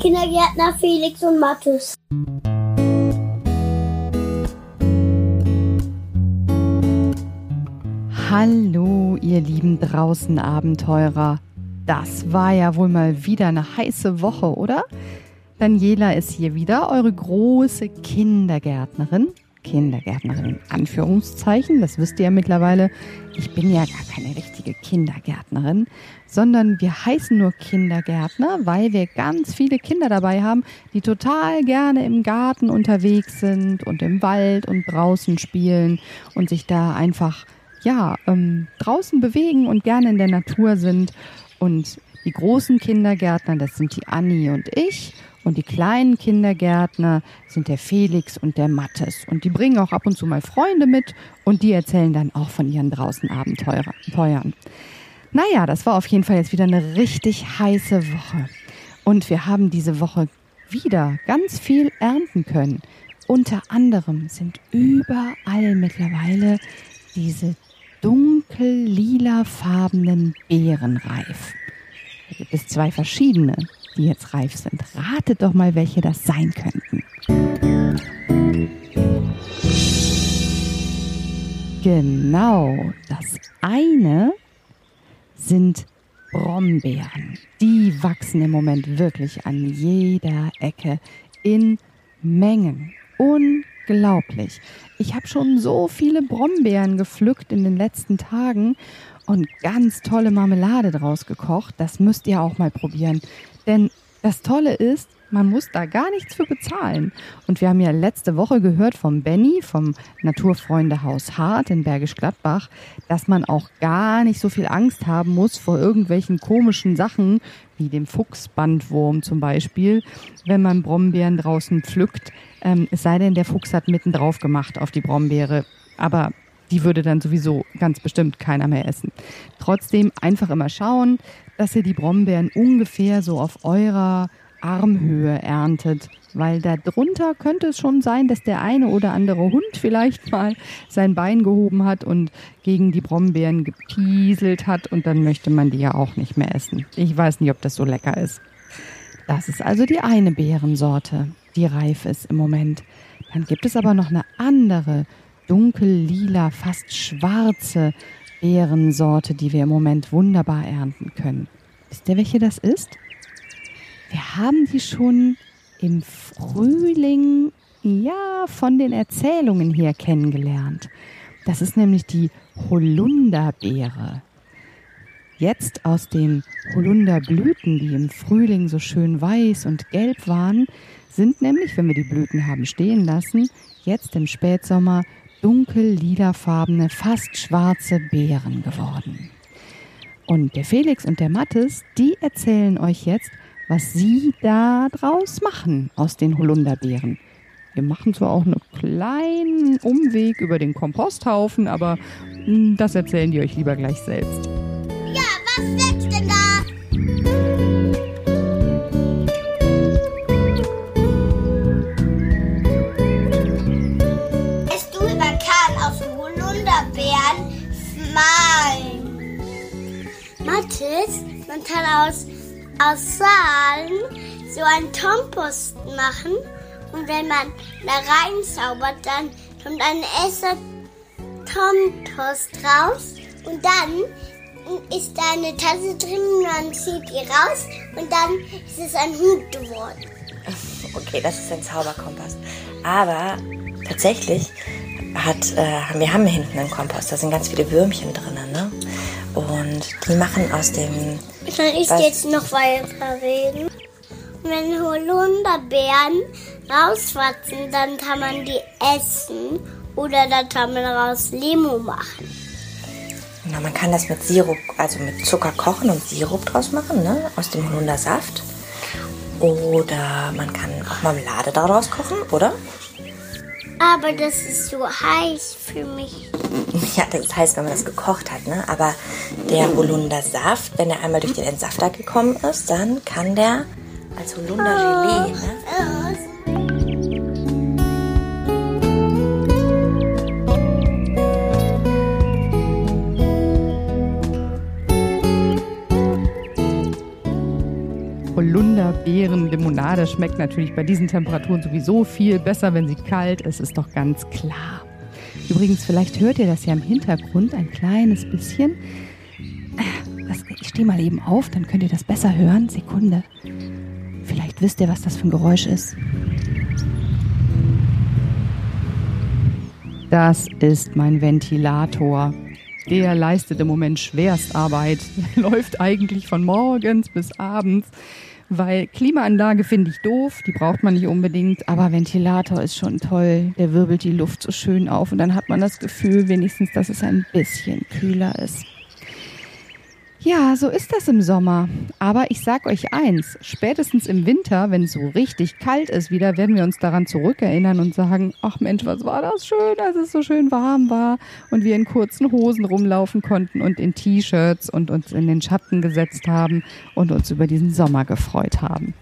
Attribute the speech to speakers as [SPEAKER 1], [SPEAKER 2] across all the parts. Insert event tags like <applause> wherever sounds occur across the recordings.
[SPEAKER 1] Kindergärtner Felix und Mathis.
[SPEAKER 2] Hallo, ihr lieben draußen Abenteurer. Das war ja wohl mal wieder eine heiße Woche, oder? Daniela ist hier wieder, eure große Kindergärtnerin. Kindergärtnerin in Anführungszeichen, das wisst ihr ja mittlerweile. Ich bin ja gar keine richtige Kindergärtnerin, sondern wir heißen nur Kindergärtner, weil wir ganz viele Kinder dabei haben, die total gerne im Garten unterwegs sind und im Wald und draußen spielen und sich da einfach ja ähm, draußen bewegen und gerne in der Natur sind. Und die großen Kindergärtner, das sind die Anni und ich. Und die kleinen Kindergärtner sind der Felix und der Mattes. Und die bringen auch ab und zu mal Freunde mit und die erzählen dann auch von ihren draußen Abenteuern. Naja, das war auf jeden Fall jetzt wieder eine richtig heiße Woche. Und wir haben diese Woche wieder ganz viel ernten können. Unter anderem sind überall mittlerweile diese dunkel lilafarbenen Beeren reif. Da gibt es zwei verschiedene die jetzt reif sind. Ratet doch mal, welche das sein könnten. Genau, das eine sind Brombeeren. Die wachsen im Moment wirklich an jeder Ecke in Mengen. Unglaublich. Ich habe schon so viele Brombeeren gepflückt in den letzten Tagen und ganz tolle Marmelade draus gekocht. Das müsst ihr auch mal probieren. Denn das Tolle ist, man muss da gar nichts für bezahlen. Und wir haben ja letzte Woche gehört vom Benny, vom Naturfreundehaus Hart in Bergisch Gladbach, dass man auch gar nicht so viel Angst haben muss vor irgendwelchen komischen Sachen, wie dem Fuchsbandwurm zum Beispiel, wenn man Brombeeren draußen pflückt. Ähm, es sei denn, der Fuchs hat mitten drauf gemacht auf die Brombeere. Aber die würde dann sowieso ganz bestimmt keiner mehr essen. Trotzdem einfach immer schauen, dass ihr die Brombeeren ungefähr so auf eurer Armhöhe erntet, weil da drunter könnte es schon sein, dass der eine oder andere Hund vielleicht mal sein Bein gehoben hat und gegen die Brombeeren gepieselt hat und dann möchte man die ja auch nicht mehr essen. Ich weiß nicht, ob das so lecker ist. Das ist also die eine Beerensorte, die reif ist im Moment. Dann gibt es aber noch eine andere, dunkel-lila, fast schwarze Beerensorte, die wir im Moment wunderbar ernten können. Wisst ihr, welche das ist? Wir haben die schon im Frühling, ja, von den Erzählungen her kennengelernt. Das ist nämlich die Holunderbeere. Jetzt aus den Holunderblüten, die im Frühling so schön weiß und gelb waren, sind nämlich, wenn wir die Blüten haben stehen lassen, jetzt im Spätsommer dunkel lilafarbene, fast schwarze Beeren geworden. Und der Felix und der Mattes, die erzählen euch jetzt, was sie da draus machen aus den Holunderbeeren. Wir machen zwar auch einen kleinen Umweg über den Komposthaufen, aber hm, das erzählen die euch lieber gleich selbst.
[SPEAKER 1] Ja, was wächst denn da? Mathis, man kann aus, aus Saalen so einen Kompost machen und wenn man da reinzaubert, dann kommt ein Esser Kompost raus und dann ist da eine Tasse drin, man zieht die raus und dann ist es ein Hut geworden. <laughs>
[SPEAKER 3] Okay, das ist ein Zauberkompost. Aber tatsächlich hat, äh, wir haben hinten einen Kompost, da sind ganz viele Würmchen drin, ne? Und die machen aus dem.
[SPEAKER 1] Kann ich
[SPEAKER 3] Was?
[SPEAKER 1] jetzt noch weiter reden? Wenn Holunderbeeren rauswachsen, dann kann man die essen oder dann kann man daraus Limo machen.
[SPEAKER 3] Na, man kann das mit Sirup, also mit Zucker kochen und Sirup draus machen, ne? Aus dem Holundersaft. Oder man kann auch Marmelade daraus kochen, oder?
[SPEAKER 1] Aber das ist so heiß für mich.
[SPEAKER 3] Ja, das heißt, wenn man das gekocht hat, ne? Aber der Holundersaft, wenn er einmal durch den Entsafter gekommen ist, dann kann der als Holundergelee, ne?
[SPEAKER 2] Beerenlimonade schmeckt natürlich bei diesen Temperaturen sowieso viel besser, wenn sie kalt ist, ist doch ganz klar. Übrigens, vielleicht hört ihr das ja im Hintergrund ein kleines bisschen. Ich stehe mal eben auf, dann könnt ihr das besser hören. Sekunde. Vielleicht wisst ihr, was das für ein Geräusch ist. Das ist mein Ventilator. Der leistet im Moment Schwerstarbeit. <laughs> Der läuft eigentlich von morgens bis abends. Weil Klimaanlage finde ich doof, die braucht man nicht unbedingt, aber Ventilator ist schon toll. Der wirbelt die Luft so schön auf und dann hat man das Gefühl wenigstens, dass es ein bisschen kühler ist. Ja, so ist das im Sommer. Aber ich sag euch eins, spätestens im Winter, wenn es so richtig kalt ist wieder, werden wir uns daran zurückerinnern und sagen, ach Mensch, was war das schön, als es so schön warm war und wir in kurzen Hosen rumlaufen konnten und in T-Shirts und uns in den Schatten gesetzt haben und uns über diesen Sommer gefreut haben.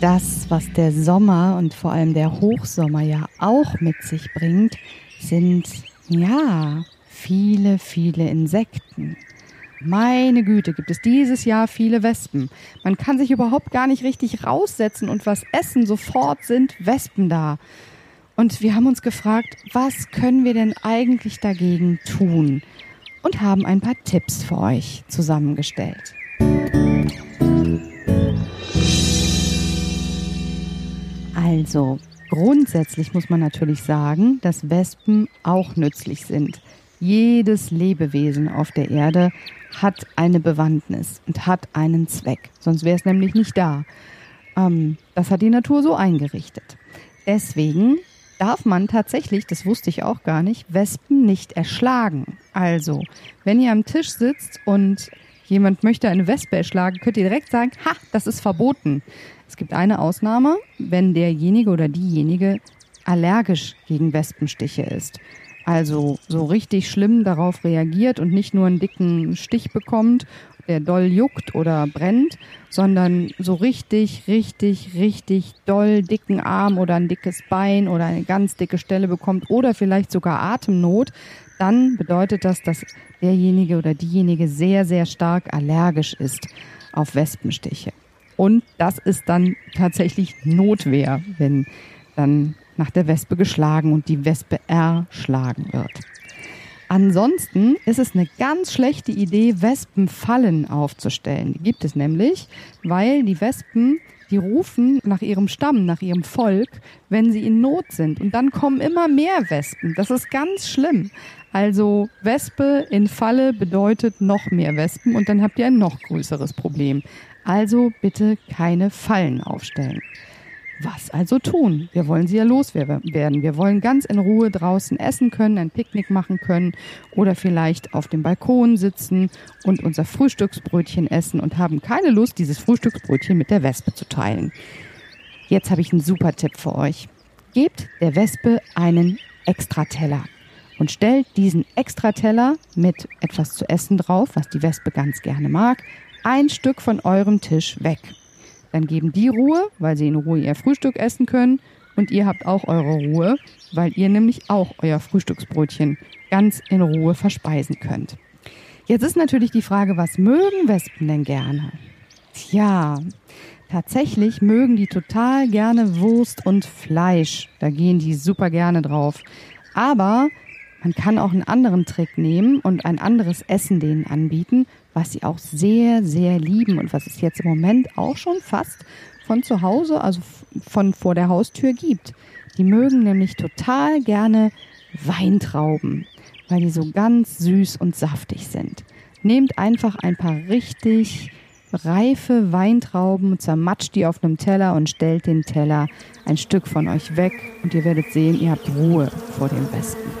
[SPEAKER 2] Das, was der Sommer und vor allem der Hochsommer ja auch mit sich bringt, sind, ja, viele, viele Insekten. Meine Güte, gibt es dieses Jahr viele Wespen. Man kann sich überhaupt gar nicht richtig raussetzen und was essen. Sofort sind Wespen da. Und wir haben uns gefragt, was können wir denn eigentlich dagegen tun? Und haben ein paar Tipps für euch zusammengestellt. Also, grundsätzlich muss man natürlich sagen, dass Wespen auch nützlich sind. Jedes Lebewesen auf der Erde hat eine Bewandtnis und hat einen Zweck. Sonst wäre es nämlich nicht da. Ähm, das hat die Natur so eingerichtet. Deswegen darf man tatsächlich, das wusste ich auch gar nicht, Wespen nicht erschlagen. Also, wenn ihr am Tisch sitzt und jemand möchte eine Wespe erschlagen, könnt ihr direkt sagen, ha, das ist verboten. Es gibt eine Ausnahme, wenn derjenige oder diejenige allergisch gegen Wespenstiche ist. Also so richtig schlimm darauf reagiert und nicht nur einen dicken Stich bekommt, der doll juckt oder brennt, sondern so richtig, richtig, richtig doll dicken Arm oder ein dickes Bein oder eine ganz dicke Stelle bekommt oder vielleicht sogar Atemnot, dann bedeutet das, dass derjenige oder diejenige sehr, sehr stark allergisch ist auf Wespenstiche. Und das ist dann tatsächlich Notwehr, wenn dann nach der Wespe geschlagen und die Wespe erschlagen wird. Ansonsten ist es eine ganz schlechte Idee, Wespenfallen aufzustellen. Die gibt es nämlich, weil die Wespen, die rufen nach ihrem Stamm, nach ihrem Volk, wenn sie in Not sind. Und dann kommen immer mehr Wespen. Das ist ganz schlimm. Also Wespe in Falle bedeutet noch mehr Wespen und dann habt ihr ein noch größeres Problem. Also bitte keine Fallen aufstellen. Was also tun? Wir wollen sie ja loswerden. Wir wollen ganz in Ruhe draußen essen können, ein Picknick machen können oder vielleicht auf dem Balkon sitzen und unser Frühstücksbrötchen essen und haben keine Lust, dieses Frühstücksbrötchen mit der Wespe zu teilen. Jetzt habe ich einen super Tipp für euch. Gebt der Wespe einen Extrateller und stellt diesen Extrateller mit etwas zu essen drauf, was die Wespe ganz gerne mag, ein Stück von eurem Tisch weg. Dann geben die Ruhe, weil sie in Ruhe ihr Frühstück essen können und ihr habt auch eure Ruhe, weil ihr nämlich auch euer Frühstücksbrötchen ganz in Ruhe verspeisen könnt. Jetzt ist natürlich die Frage, was mögen Wespen denn gerne? Tja, tatsächlich mögen die total gerne Wurst und Fleisch. Da gehen die super gerne drauf. Aber man kann auch einen anderen Trick nehmen und ein anderes Essen denen anbieten, was sie auch sehr, sehr lieben und was es jetzt im Moment auch schon fast von zu Hause, also von vor der Haustür gibt. Die mögen nämlich total gerne Weintrauben, weil die so ganz süß und saftig sind. Nehmt einfach ein paar richtig reife Weintrauben, zermatscht die auf einem Teller und stellt den Teller ein Stück von euch weg und ihr werdet sehen, ihr habt Ruhe vor dem Besten.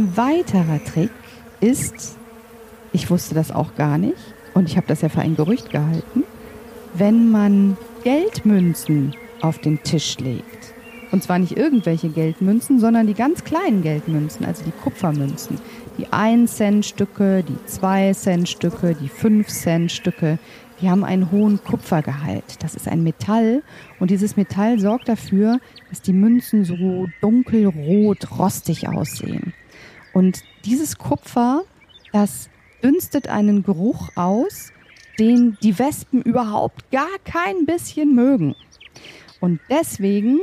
[SPEAKER 2] Ein weiterer Trick ist, ich wusste das auch gar nicht und ich habe das ja für ein Gerücht gehalten, wenn man Geldmünzen auf den Tisch legt. Und zwar nicht irgendwelche Geldmünzen, sondern die ganz kleinen Geldmünzen, also die Kupfermünzen. Die 1-Cent-Stücke, die 2-Cent-Stücke, die 5-Cent-Stücke, die haben einen hohen Kupfergehalt. Das ist ein Metall und dieses Metall sorgt dafür, dass die Münzen so dunkelrot, rostig aussehen. Und dieses Kupfer, das dünstet einen Geruch aus, den die Wespen überhaupt gar kein bisschen mögen. Und deswegen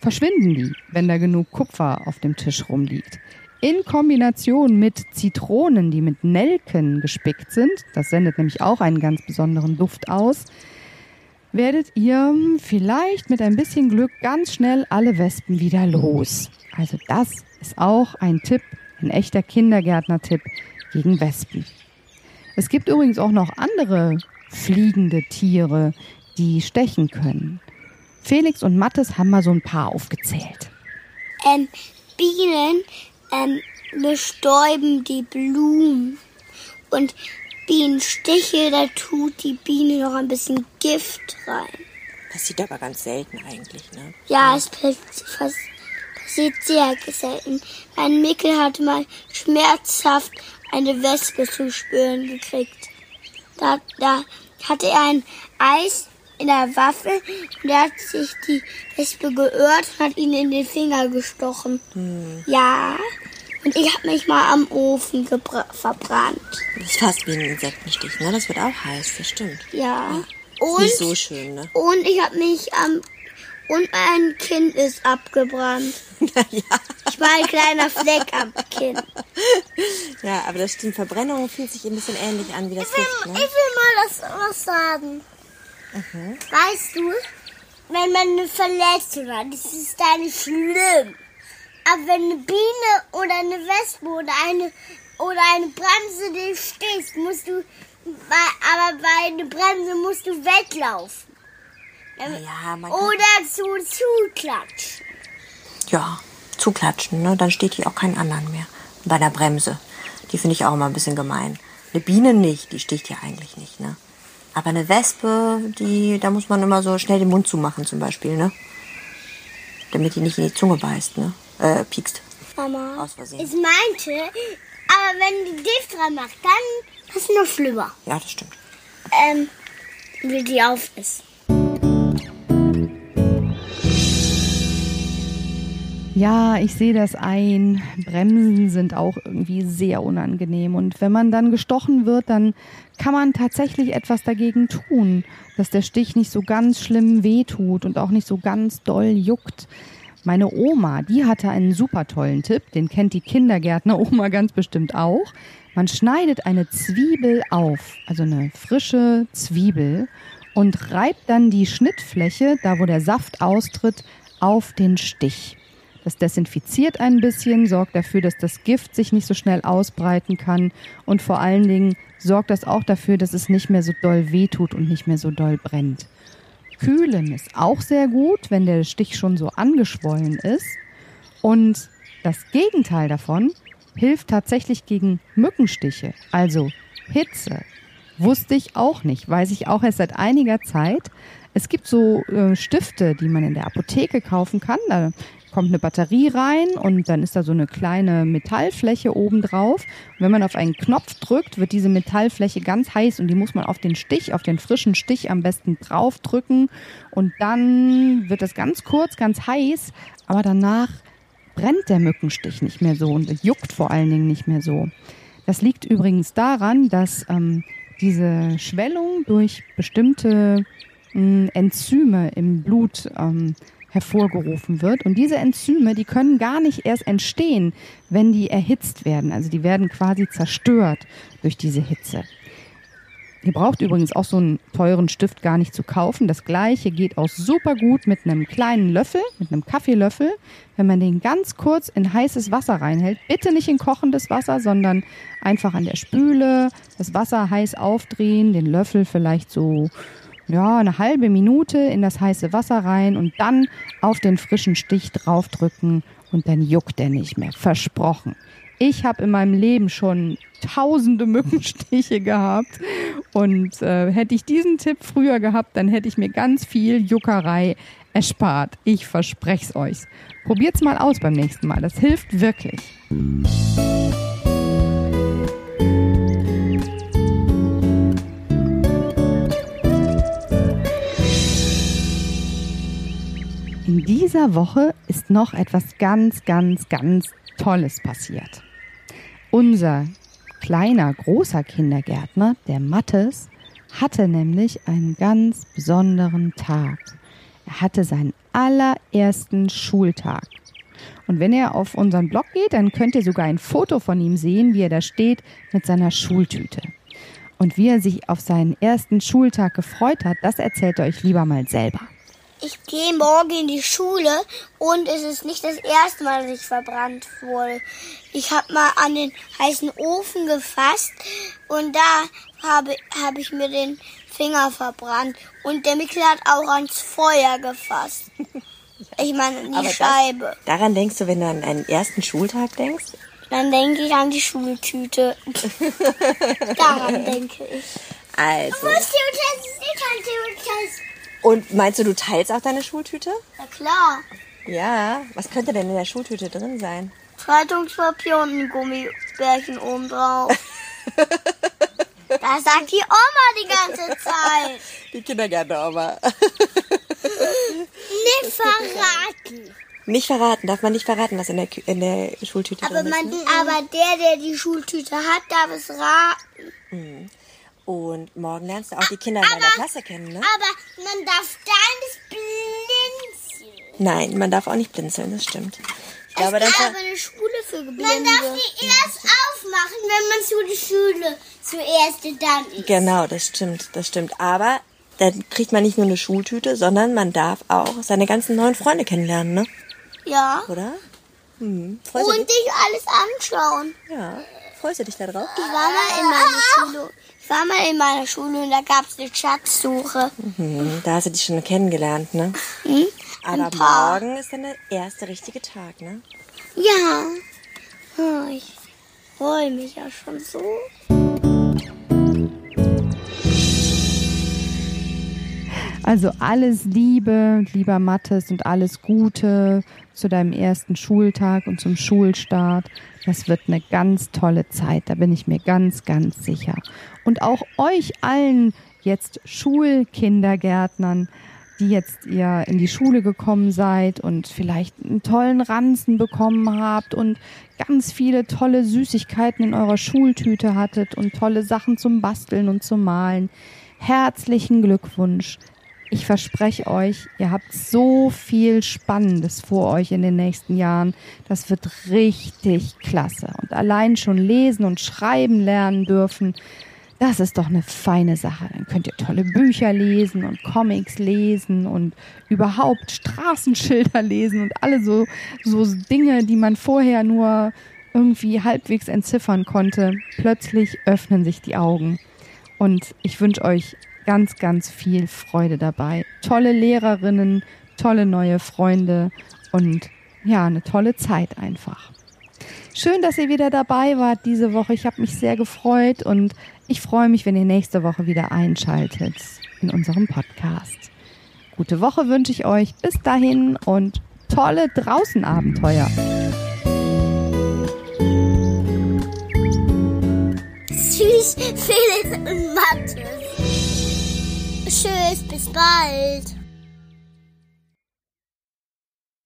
[SPEAKER 2] verschwinden die, wenn da genug Kupfer auf dem Tisch rumliegt. In Kombination mit Zitronen, die mit Nelken gespickt sind, das sendet nämlich auch einen ganz besonderen Duft aus, werdet ihr vielleicht mit ein bisschen Glück ganz schnell alle Wespen wieder los. Also das ist auch ein Tipp, ein echter Kindergärtner-Tipp gegen Wespen. Es gibt übrigens auch noch andere fliegende Tiere, die stechen können. Felix und Mattes haben mal so ein paar aufgezählt.
[SPEAKER 1] Ähm, Bienen ähm, bestäuben die Blumen. Und Bienenstiche, da tut die Biene noch ein bisschen Gift rein.
[SPEAKER 3] Passiert aber ganz selten eigentlich, ne?
[SPEAKER 1] Ja, es passiert sehr selten. Mein Mickel hat mal schmerzhaft eine Wespe zu spüren gekriegt. Da, da hatte er ein Eis in der Waffe und er hat sich die Wespe geirrt und hat ihn in den Finger gestochen. Hm. Ja, und ich habe mich mal am Ofen verbrannt.
[SPEAKER 3] Das ist fast wie ein Insektenstich, ne? Das wird auch heiß, das stimmt.
[SPEAKER 1] Ja. ja.
[SPEAKER 3] Und, nicht so schön, ne?
[SPEAKER 1] Und ich habe mich am und mein Kind ist abgebrannt. <laughs> ja. Ich war ein kleiner Fleck am Kinn.
[SPEAKER 3] Ja, aber das stimmt. Verbrennung fühlt sich ein bisschen ähnlich an wie das
[SPEAKER 1] ich will,
[SPEAKER 3] Gift, ne?
[SPEAKER 1] Ich will mal das, was sagen. Mhm. Weißt du, wenn man eine Verletzung hat, das ist da nicht schlimm. Aber wenn eine Biene oder eine Wespe oder eine, oder eine Bremse dich stichst, musst du, aber bei einer Bremse musst du weglaufen.
[SPEAKER 3] Ja,
[SPEAKER 1] oder zu zuklatschen.
[SPEAKER 3] Ja, zuklatschen, ne? Dann steht hier auch keinen anderen mehr. Bei der Bremse. Die finde ich auch immer ein bisschen gemein. Eine Biene nicht, die sticht ja eigentlich nicht, ne? Aber eine Wespe, die, da muss man immer so schnell den Mund zumachen zum Beispiel, ne? Damit die nicht in die Zunge beißt, ne? Äh, piekst.
[SPEAKER 1] Mama, Aus Versehen. ich meinte, aber wenn die Gift dran macht, dann ist es noch schlimmer.
[SPEAKER 3] Ja, das stimmt.
[SPEAKER 1] Ähm, wie die auf ist.
[SPEAKER 2] Ja, ich sehe das ein. Bremsen sind auch irgendwie sehr unangenehm. Und wenn man dann gestochen wird, dann kann man tatsächlich etwas dagegen tun, dass der Stich nicht so ganz schlimm wehtut und auch nicht so ganz doll juckt. Meine Oma, die hatte einen super tollen Tipp, den kennt die Kindergärtner-Oma <laughs> ganz bestimmt auch. Man schneidet eine Zwiebel auf, also eine frische Zwiebel, und reibt dann die Schnittfläche, da wo der Saft austritt, auf den Stich. Das desinfiziert ein bisschen, sorgt dafür, dass das Gift sich nicht so schnell ausbreiten kann und vor allen Dingen sorgt das auch dafür, dass es nicht mehr so doll wehtut und nicht mehr so doll brennt. Kühlen ist auch sehr gut, wenn der Stich schon so angeschwollen ist. Und das Gegenteil davon hilft tatsächlich gegen Mückenstiche, also Hitze. Wusste ich auch nicht, weiß ich auch erst seit einiger Zeit. Es gibt so äh, Stifte, die man in der Apotheke kaufen kann. Da kommt eine Batterie rein und dann ist da so eine kleine Metallfläche oben drauf. Wenn man auf einen Knopf drückt, wird diese Metallfläche ganz heiß und die muss man auf den Stich, auf den frischen Stich am besten draufdrücken und dann wird das ganz kurz, ganz heiß, aber danach brennt der Mückenstich nicht mehr so und juckt vor allen Dingen nicht mehr so. Das liegt übrigens daran, dass ähm, diese Schwellung durch bestimmte mh, Enzyme im Blut ähm, hervorgerufen wird. Und diese Enzyme, die können gar nicht erst entstehen, wenn die erhitzt werden. Also die werden quasi zerstört durch diese Hitze. Ihr braucht übrigens auch so einen teuren Stift gar nicht zu kaufen. Das gleiche geht auch super gut mit einem kleinen Löffel, mit einem Kaffeelöffel. Wenn man den ganz kurz in heißes Wasser reinhält, bitte nicht in kochendes Wasser, sondern einfach an der Spüle, das Wasser heiß aufdrehen, den Löffel vielleicht so ja, eine halbe Minute in das heiße Wasser rein und dann auf den frischen Stich draufdrücken und dann juckt er nicht mehr. Versprochen. Ich habe in meinem Leben schon tausende Mückenstiche gehabt. Und äh, hätte ich diesen Tipp früher gehabt, dann hätte ich mir ganz viel Juckerei erspart. Ich verspreche es euch. Probiert's mal aus beim nächsten Mal. Das hilft wirklich. Dieser Woche ist noch etwas ganz, ganz, ganz Tolles passiert. Unser kleiner, großer Kindergärtner, der Mattes, hatte nämlich einen ganz besonderen Tag. Er hatte seinen allerersten Schultag. Und wenn ihr auf unseren Blog geht, dann könnt ihr sogar ein Foto von ihm sehen, wie er da steht mit seiner Schultüte. Und wie er sich auf seinen ersten Schultag gefreut hat, das erzählt er euch lieber mal selber
[SPEAKER 1] ich gehe morgen in die Schule und es ist nicht das erste Mal, dass ich verbrannt wurde. Ich habe mal an den heißen Ofen gefasst und da habe, habe ich mir den Finger verbrannt. Und der Mikkel hat auch ans Feuer gefasst. Ich meine, an die Aber Scheibe. Das,
[SPEAKER 3] daran denkst du, wenn du an deinen ersten Schultag denkst?
[SPEAKER 1] Dann denke ich an die Schultüte. <laughs> daran denke ich.
[SPEAKER 3] Also. Und meinst du, du teilst auch deine Schultüte?
[SPEAKER 1] Ja, klar.
[SPEAKER 3] Ja, was könnte denn in der Schultüte drin sein?
[SPEAKER 1] Zeitungspapier und ein Gummibärchen oben drauf. <laughs> das sagt die Oma die ganze Zeit.
[SPEAKER 3] Die Kindergärtner-Oma. <laughs>
[SPEAKER 1] nicht verraten.
[SPEAKER 3] Nicht verraten, darf man nicht verraten, was in der, in der Schultüte
[SPEAKER 1] aber
[SPEAKER 3] drin
[SPEAKER 1] man,
[SPEAKER 3] ist. Ne?
[SPEAKER 1] Aber der, der die Schultüte hat, darf es raten.
[SPEAKER 3] Mhm. Und morgen lernst du auch die Kinder in deiner Klasse kennen, ne?
[SPEAKER 1] Aber man darf da nicht blinzeln.
[SPEAKER 3] Nein, man darf auch nicht blinzeln, das stimmt.
[SPEAKER 1] Ich glaube, es gibt aber eine Schule für Geblinde. Man darf die erst aufmachen, wenn man zu der Schule zuerst dann ist.
[SPEAKER 3] Genau, das stimmt, das stimmt. Aber dann kriegt man nicht nur eine Schultüte, sondern man darf auch seine ganzen neuen Freunde kennenlernen, ne?
[SPEAKER 1] Ja.
[SPEAKER 3] Oder?
[SPEAKER 1] Hm. Und dich alles anschauen.
[SPEAKER 3] Ja. Freust du dich da drauf?
[SPEAKER 1] Ich war mal in meiner Schule ich war mal in meiner Schule und da gab es eine Schatzsuche.
[SPEAKER 3] Mhm, da hast du dich schon kennengelernt, ne?
[SPEAKER 1] Mhm.
[SPEAKER 3] Aber morgen ist dann der erste richtige Tag, ne?
[SPEAKER 1] Ja. Oh, ich freue mich ja schon so.
[SPEAKER 2] Also alles Liebe, lieber Mattes und alles Gute zu deinem ersten Schultag und zum Schulstart. Das wird eine ganz tolle Zeit, da bin ich mir ganz, ganz sicher. Und auch euch allen jetzt Schulkindergärtnern, die jetzt ihr in die Schule gekommen seid und vielleicht einen tollen Ranzen bekommen habt und ganz viele tolle Süßigkeiten in eurer Schultüte hattet und tolle Sachen zum Basteln und zum Malen. Herzlichen Glückwunsch. Ich verspreche euch, ihr habt so viel Spannendes vor euch in den nächsten Jahren. Das wird richtig klasse. Und allein schon lesen und schreiben lernen dürfen, das ist doch eine feine Sache. Dann könnt ihr tolle Bücher lesen und Comics lesen und überhaupt Straßenschilder lesen und alle so, so Dinge, die man vorher nur irgendwie halbwegs entziffern konnte. Plötzlich öffnen sich die Augen. Und ich wünsche euch ganz, ganz viel Freude dabei. Tolle Lehrerinnen, tolle neue Freunde und ja, eine tolle Zeit einfach. Schön, dass ihr wieder dabei wart diese Woche. Ich habe mich sehr gefreut und ich freue mich, wenn ihr nächste Woche wieder einschaltet in unserem Podcast. Gute Woche wünsche ich euch. Bis dahin und tolle Draußenabenteuer.
[SPEAKER 1] Süß, Felix und Mathe. Tschüss, bis bald.